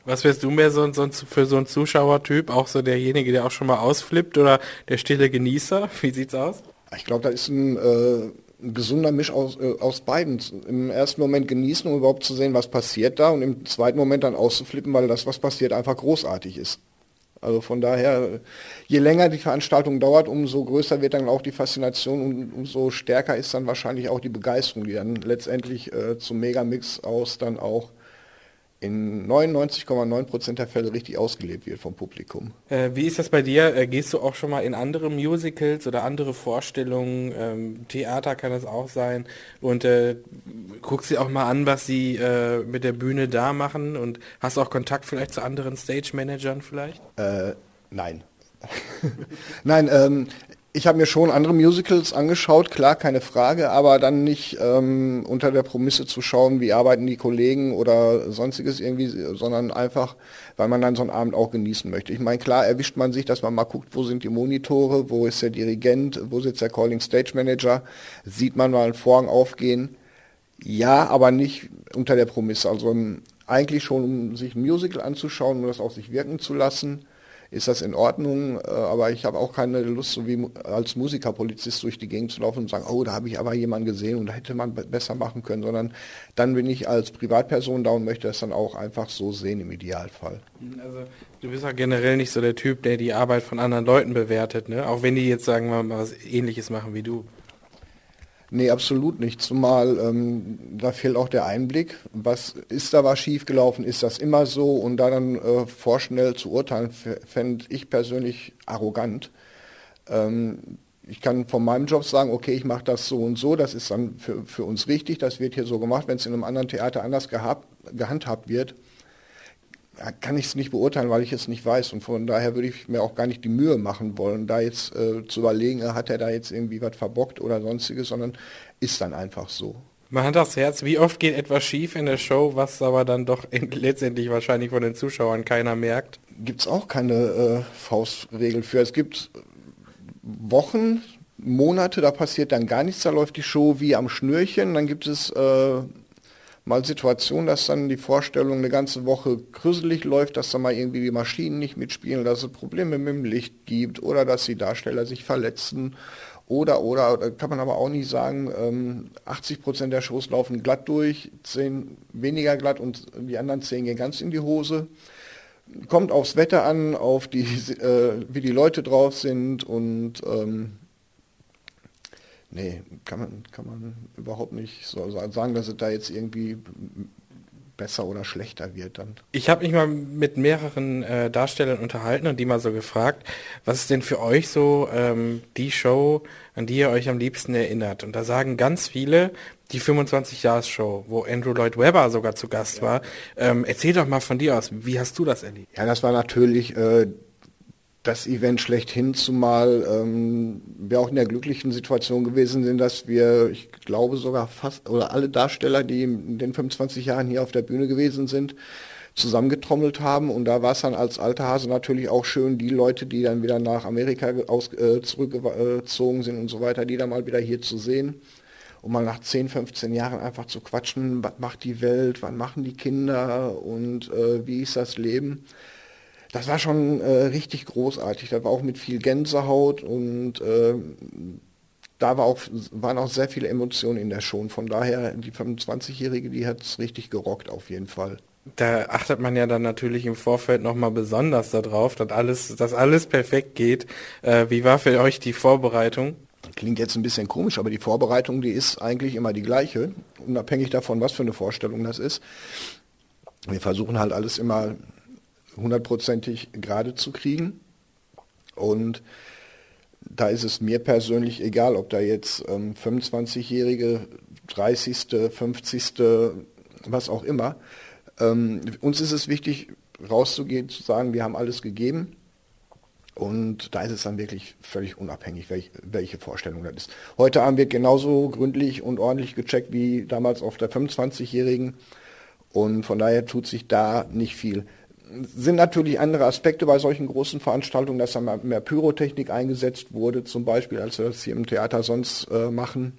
Was wärst du mehr so, so, für so ein Zuschauertyp? Auch so derjenige, der auch schon mal ausflippt oder der stille Genießer? Wie sieht's aus? Ich glaube, da ist ein äh, gesunder Misch aus, äh, aus beiden. Im ersten Moment genießen, um überhaupt zu sehen, was passiert da und im zweiten Moment dann auszuflippen, weil das, was passiert, einfach großartig ist. Also von daher, je länger die Veranstaltung dauert, umso größer wird dann auch die Faszination und umso stärker ist dann wahrscheinlich auch die Begeisterung, die dann letztendlich äh, zum Megamix aus dann auch in 99,9 Prozent der Fälle richtig ausgelebt wird vom Publikum. Äh, wie ist das bei dir? Äh, gehst du auch schon mal in andere Musicals oder andere Vorstellungen? Ähm, Theater kann das auch sein. Und äh, guckst dir auch mal an, was sie äh, mit der Bühne da machen und hast auch Kontakt vielleicht zu anderen Stage-Managern vielleicht? Äh, nein. nein, ähm, ich habe mir schon andere Musicals angeschaut, klar, keine Frage, aber dann nicht ähm, unter der Promisse zu schauen, wie arbeiten die Kollegen oder sonstiges irgendwie, sondern einfach, weil man dann so einen Abend auch genießen möchte. Ich meine, klar erwischt man sich, dass man mal guckt, wo sind die Monitore, wo ist der Dirigent, wo sitzt der Calling Stage Manager, sieht man mal einen Vorhang aufgehen. Ja, aber nicht unter der Prämisse. Also eigentlich schon, um sich ein Musical anzuschauen, um das auf sich wirken zu lassen ist das in Ordnung. Äh, aber ich habe auch keine Lust, so wie als Musikerpolizist durch die Gegend zu laufen und sagen, oh, da habe ich aber jemanden gesehen und da hätte man besser machen können, sondern dann bin ich als Privatperson da und möchte das dann auch einfach so sehen im Idealfall. Also du bist ja generell nicht so der Typ, der die Arbeit von anderen Leuten bewertet, ne? Auch wenn die jetzt sagen wir mal was ähnliches machen wie du. Nee, absolut nicht. Zumal ähm, da fehlt auch der Einblick. Was ist da was schiefgelaufen? Ist das immer so? Und da dann äh, vorschnell zu urteilen, fände ich persönlich arrogant. Ähm, ich kann von meinem Job sagen, okay, ich mache das so und so, das ist dann für, für uns richtig, das wird hier so gemacht. Wenn es in einem anderen Theater anders gehabt, gehandhabt wird, kann ich es nicht beurteilen, weil ich es nicht weiß. Und von daher würde ich mir auch gar nicht die Mühe machen wollen, da jetzt äh, zu überlegen, hat er da jetzt irgendwie was verbockt oder sonstiges, sondern ist dann einfach so. Man hat das Herz, wie oft geht etwas schief in der Show, was aber dann doch letztendlich wahrscheinlich von den Zuschauern keiner merkt? Gibt es auch keine äh, Faustregel für. Es gibt Wochen, Monate, da passiert dann gar nichts, da läuft die Show wie am Schnürchen. Dann gibt es äh, mal Situation, dass dann die Vorstellung eine ganze Woche krüsselig läuft, dass da mal irgendwie die Maschinen nicht mitspielen, dass es Probleme mit dem Licht gibt oder dass die Darsteller sich verletzen oder, oder, kann man aber auch nicht sagen, ähm, 80 Prozent der Shows laufen glatt durch, 10 weniger glatt und die anderen 10 gehen ganz in die Hose. Kommt aufs Wetter an, auf die, äh, wie die Leute drauf sind und ähm, nee, kann man, kann man überhaupt nicht so sagen, dass es da jetzt irgendwie besser oder schlechter wird dann. Ich habe mich mal mit mehreren äh, Darstellern unterhalten und die mal so gefragt, was ist denn für euch so ähm, die Show, an die ihr euch am liebsten erinnert? Und da sagen ganz viele, die 25-Jahres-Show, wo Andrew Lloyd Webber sogar zu Gast ja. war. Ähm, erzähl doch mal von dir aus, wie hast du das erlebt? Ja, das war natürlich äh, das Event schlechthin, zumal ähm, wir auch in der glücklichen Situation gewesen sind, dass wir, ich glaube sogar fast, oder alle Darsteller, die in den 25 Jahren hier auf der Bühne gewesen sind, zusammengetrommelt haben. Und da war es dann als alter Hase natürlich auch schön, die Leute, die dann wieder nach Amerika aus, äh, zurückgezogen sind und so weiter, die dann mal wieder hier zu sehen. Und mal nach 10, 15 Jahren einfach zu quatschen, was macht die Welt, wann machen die Kinder und äh, wie ist das Leben das war schon äh, richtig großartig. Da war auch mit viel Gänsehaut und äh, da war auch, waren auch sehr viele Emotionen in der Show. Von daher, die 25-Jährige, die hat es richtig gerockt auf jeden Fall. Da achtet man ja dann natürlich im Vorfeld nochmal besonders darauf, dass alles, dass alles perfekt geht. Äh, wie war für euch die Vorbereitung? Klingt jetzt ein bisschen komisch, aber die Vorbereitung, die ist eigentlich immer die gleiche, unabhängig davon, was für eine Vorstellung das ist. Wir versuchen halt alles immer hundertprozentig gerade zu kriegen. Und da ist es mir persönlich egal, ob da jetzt ähm, 25-Jährige, 30., 50., was auch immer. Ähm, uns ist es wichtig, rauszugehen, zu sagen, wir haben alles gegeben. Und da ist es dann wirklich völlig unabhängig, welch, welche Vorstellung das ist. Heute Abend wird genauso gründlich und ordentlich gecheckt wie damals auf der 25-Jährigen. Und von daher tut sich da nicht viel sind natürlich andere Aspekte bei solchen großen Veranstaltungen, dass da mehr Pyrotechnik eingesetzt wurde, zum Beispiel, als wir das hier im Theater sonst äh, machen.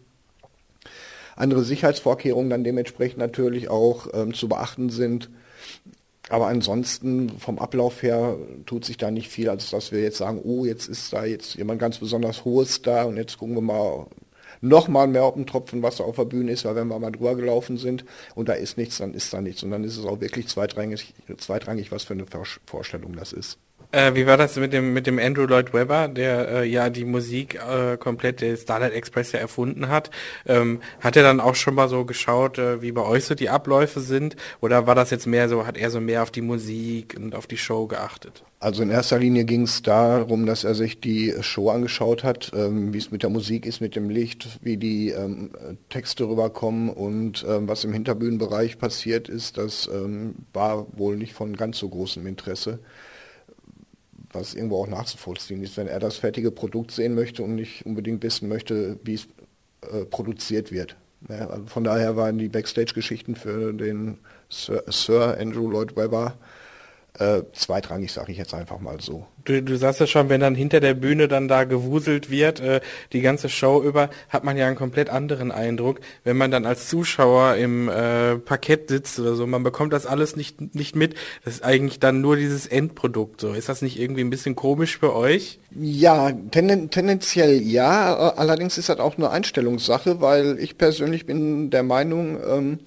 Andere Sicherheitsvorkehrungen dann dementsprechend natürlich auch ähm, zu beachten sind. Aber ansonsten vom Ablauf her tut sich da nicht viel, als dass wir jetzt sagen, oh, jetzt ist da jetzt jemand ganz besonders Hohes da und jetzt gucken wir mal, noch mal mehr auf dem Tropfen Wasser auf der Bühne ist, weil wenn wir mal drüber gelaufen sind und da ist nichts, dann ist da nichts. Und dann ist es auch wirklich zweitrangig, zweitrangig was für eine Vorstellung das ist. Äh, wie war das mit dem mit dem Andrew Lloyd Webber, der äh, ja die Musik äh, komplett der Starlight Express ja erfunden hat? Ähm, hat er dann auch schon mal so geschaut, äh, wie bei euch so die Abläufe sind? Oder war das jetzt mehr so, hat er so mehr auf die Musik und auf die Show geachtet? Also in erster Linie ging es darum, dass er sich die Show angeschaut hat, ähm, wie es mit der Musik ist, mit dem Licht, wie die ähm, Texte rüberkommen und ähm, was im Hinterbühnenbereich passiert ist, das ähm, war wohl nicht von ganz so großem Interesse was irgendwo auch nachzuvollziehen ist, wenn er das fertige Produkt sehen möchte und nicht unbedingt wissen möchte, wie es äh, produziert wird. Ja, also von daher waren die Backstage-Geschichten für den Sir, Sir Andrew Lloyd Webber äh, zweitrangig, sage ich jetzt einfach mal so. Du, du sagst ja schon, wenn dann hinter der Bühne dann da gewuselt wird, äh, die ganze Show über, hat man ja einen komplett anderen Eindruck, wenn man dann als Zuschauer im äh, Parkett sitzt oder so. Man bekommt das alles nicht, nicht mit. Das ist eigentlich dann nur dieses Endprodukt. So. Ist das nicht irgendwie ein bisschen komisch für euch? Ja, tenden, tendenziell ja. Allerdings ist das auch eine Einstellungssache, weil ich persönlich bin der Meinung, ähm,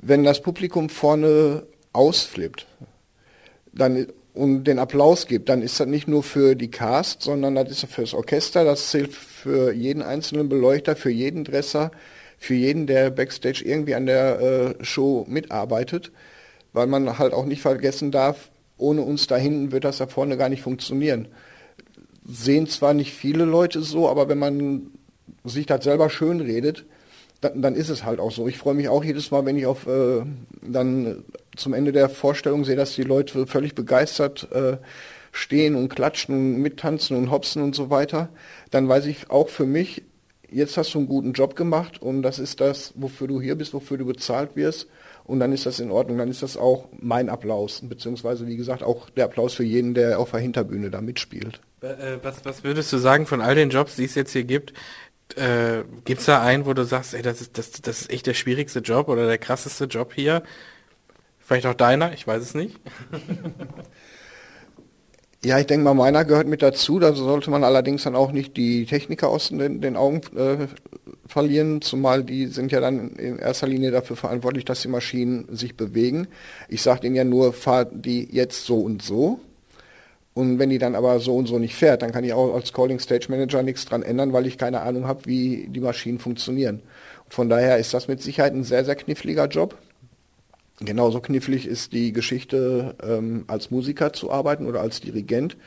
wenn das Publikum vorne ausflippt, dann und den Applaus gibt, dann ist das nicht nur für die Cast, sondern das ist für das Orchester, das zählt für jeden einzelnen Beleuchter, für jeden Dresser, für jeden, der backstage irgendwie an der äh, Show mitarbeitet, weil man halt auch nicht vergessen darf, ohne uns da hinten wird das da vorne gar nicht funktionieren. Sehen zwar nicht viele Leute so, aber wenn man sich das selber schön redet, dann, dann ist es halt auch so. Ich freue mich auch jedes Mal, wenn ich auf äh, dann zum Ende der Vorstellung sehe, dass die Leute völlig begeistert äh, stehen und klatschen und mittanzen und hopsen und so weiter. Dann weiß ich auch für mich, jetzt hast du einen guten Job gemacht und das ist das, wofür du hier bist, wofür du bezahlt wirst. Und dann ist das in Ordnung. Dann ist das auch mein Applaus, beziehungsweise wie gesagt auch der Applaus für jeden, der auf der Hinterbühne da mitspielt. Äh, was, was würdest du sagen von all den Jobs, die es jetzt hier gibt? Äh, gibt es da einen, wo du sagst, ey, das ist, das, das ist echt der schwierigste Job oder der krasseste Job hier? Vielleicht auch deiner, ich weiß es nicht. Ja, ich denke mal, meiner gehört mit dazu. Da sollte man allerdings dann auch nicht die Techniker aus den, den Augen äh, verlieren, zumal die sind ja dann in erster Linie dafür verantwortlich, dass die Maschinen sich bewegen. Ich sage denen ja nur, fahr die jetzt so und so. Und wenn die dann aber so und so nicht fährt, dann kann ich auch als Calling Stage Manager nichts dran ändern, weil ich keine Ahnung habe, wie die Maschinen funktionieren. Und von daher ist das mit Sicherheit ein sehr, sehr kniffliger Job. Genauso knifflig ist die Geschichte, ähm, als Musiker zu arbeiten oder als Dirigent.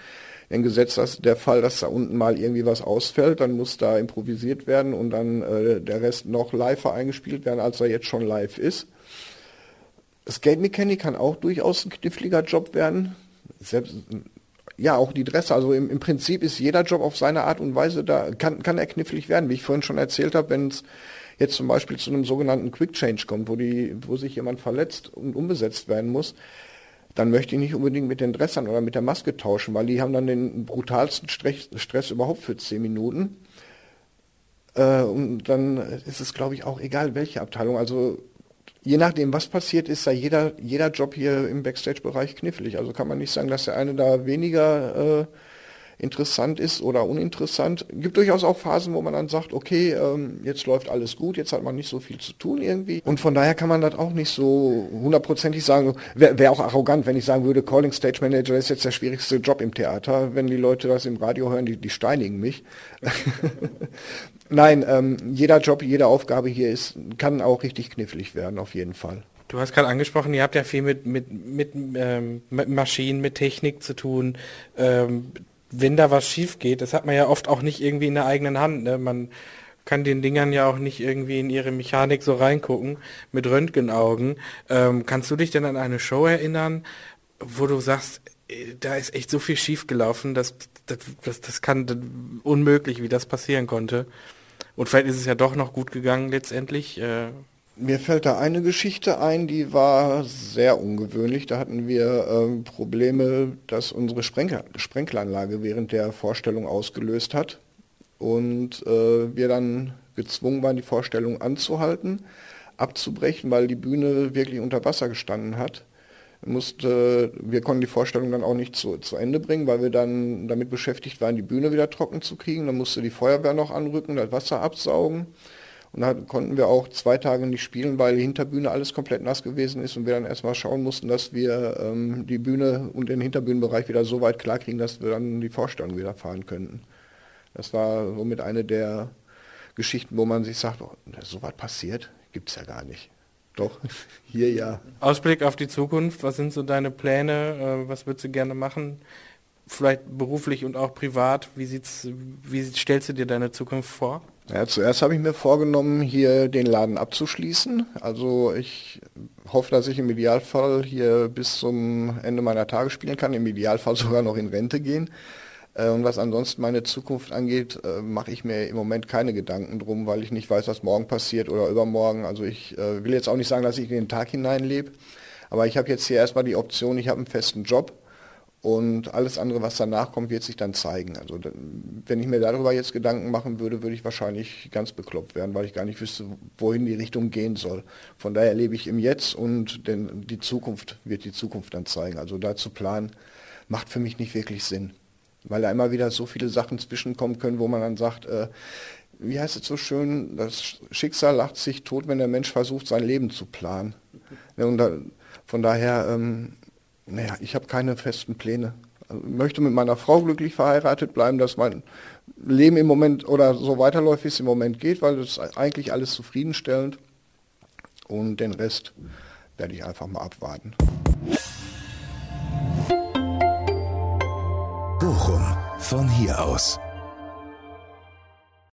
Denn gesetzt das der Fall, dass da unten mal irgendwie was ausfällt, dann muss da improvisiert werden und dann äh, der Rest noch live eingespielt werden, als er jetzt schon live ist. Skate Mechanic kann auch durchaus ein kniffliger Job werden. Selbst, ja, auch die Dresse. Also im, im Prinzip ist jeder Job auf seine Art und Weise da, kann, kann er knifflig werden. Wie ich vorhin schon erzählt habe, wenn es jetzt zum Beispiel zu einem sogenannten Quick Change kommt, wo, die, wo sich jemand verletzt und umbesetzt werden muss, dann möchte ich nicht unbedingt mit den Dressern oder mit der Maske tauschen, weil die haben dann den brutalsten Stress, Stress überhaupt für zehn Minuten. Äh, und dann ist es, glaube ich, auch egal, welche Abteilung. Also je nachdem, was passiert, ist da jeder, jeder Job hier im Backstage-Bereich knifflig. Also kann man nicht sagen, dass der eine da weniger äh, interessant ist oder uninteressant. Gibt durchaus auch Phasen, wo man dann sagt, okay, ähm, jetzt läuft alles gut, jetzt hat man nicht so viel zu tun irgendwie. Und von daher kann man das auch nicht so hundertprozentig sagen. Wäre wär auch arrogant, wenn ich sagen würde, Calling Stage Manager ist jetzt der schwierigste Job im Theater. Wenn die Leute das im Radio hören, die, die steinigen mich. Nein, ähm, jeder Job, jede Aufgabe hier ist, kann auch richtig knifflig werden, auf jeden Fall. Du hast gerade angesprochen, ihr habt ja viel mit, mit, mit, ähm, mit Maschinen, mit Technik zu tun. Ähm, wenn da was schief geht, das hat man ja oft auch nicht irgendwie in der eigenen Hand. Ne? Man kann den Dingern ja auch nicht irgendwie in ihre Mechanik so reingucken mit Röntgenaugen. Ähm, kannst du dich denn an eine Show erinnern, wo du sagst, äh, da ist echt so viel schief gelaufen, dass das, das, das kann unmöglich, wie das passieren konnte. Und vielleicht ist es ja doch noch gut gegangen letztendlich. Äh, mir fällt da eine Geschichte ein, die war sehr ungewöhnlich. Da hatten wir ähm, Probleme, dass unsere Sprenkel Sprenkelanlage während der Vorstellung ausgelöst hat. Und äh, wir dann gezwungen waren, die Vorstellung anzuhalten, abzubrechen, weil die Bühne wirklich unter Wasser gestanden hat. Musste, wir konnten die Vorstellung dann auch nicht zu, zu Ende bringen, weil wir dann damit beschäftigt waren, die Bühne wieder trocken zu kriegen. Dann musste die Feuerwehr noch anrücken, das Wasser absaugen. Und da konnten wir auch zwei Tage nicht spielen, weil die Hinterbühne alles komplett nass gewesen ist und wir dann erstmal schauen mussten, dass wir ähm, die Bühne und den Hinterbühnenbereich wieder so weit klarkriegen, dass wir dann die Vorstellung wieder fahren könnten. Das war somit eine der Geschichten, wo man sich sagt, oh, so was passiert, gibt es ja gar nicht. Doch, hier ja. Ausblick auf die Zukunft, was sind so deine Pläne? Äh, was würdest du gerne machen? Vielleicht beruflich und auch privat. Wie, sieht's, wie stellst du dir deine Zukunft vor? Ja, zuerst habe ich mir vorgenommen, hier den Laden abzuschließen. Also ich hoffe, dass ich im Idealfall hier bis zum Ende meiner Tage spielen kann, im Idealfall sogar noch in Rente gehen. Äh, und was ansonsten meine Zukunft angeht, äh, mache ich mir im Moment keine Gedanken drum, weil ich nicht weiß, was morgen passiert oder übermorgen. Also ich äh, will jetzt auch nicht sagen, dass ich in den Tag hineinlebe, aber ich habe jetzt hier erstmal die Option, ich habe einen festen Job und alles andere, was danach kommt, wird sich dann zeigen. Also wenn ich mir darüber jetzt Gedanken machen würde, würde ich wahrscheinlich ganz bekloppt werden, weil ich gar nicht wüsste, wohin die Richtung gehen soll. Von daher lebe ich im Jetzt und denn die Zukunft wird die Zukunft dann zeigen. Also da zu planen, macht für mich nicht wirklich Sinn. Weil da immer wieder so viele Sachen zwischenkommen können, wo man dann sagt, äh, wie heißt es so schön, das Schicksal lacht sich tot, wenn der Mensch versucht, sein Leben zu planen. Und da, von daher ähm, naja, ich habe keine festen Pläne. Also ich möchte mit meiner Frau glücklich verheiratet bleiben, dass mein Leben im Moment oder so weiterläuft, wie es im Moment geht, weil es eigentlich alles zufriedenstellend. Und den Rest werde ich einfach mal abwarten. Bochum von hier aus.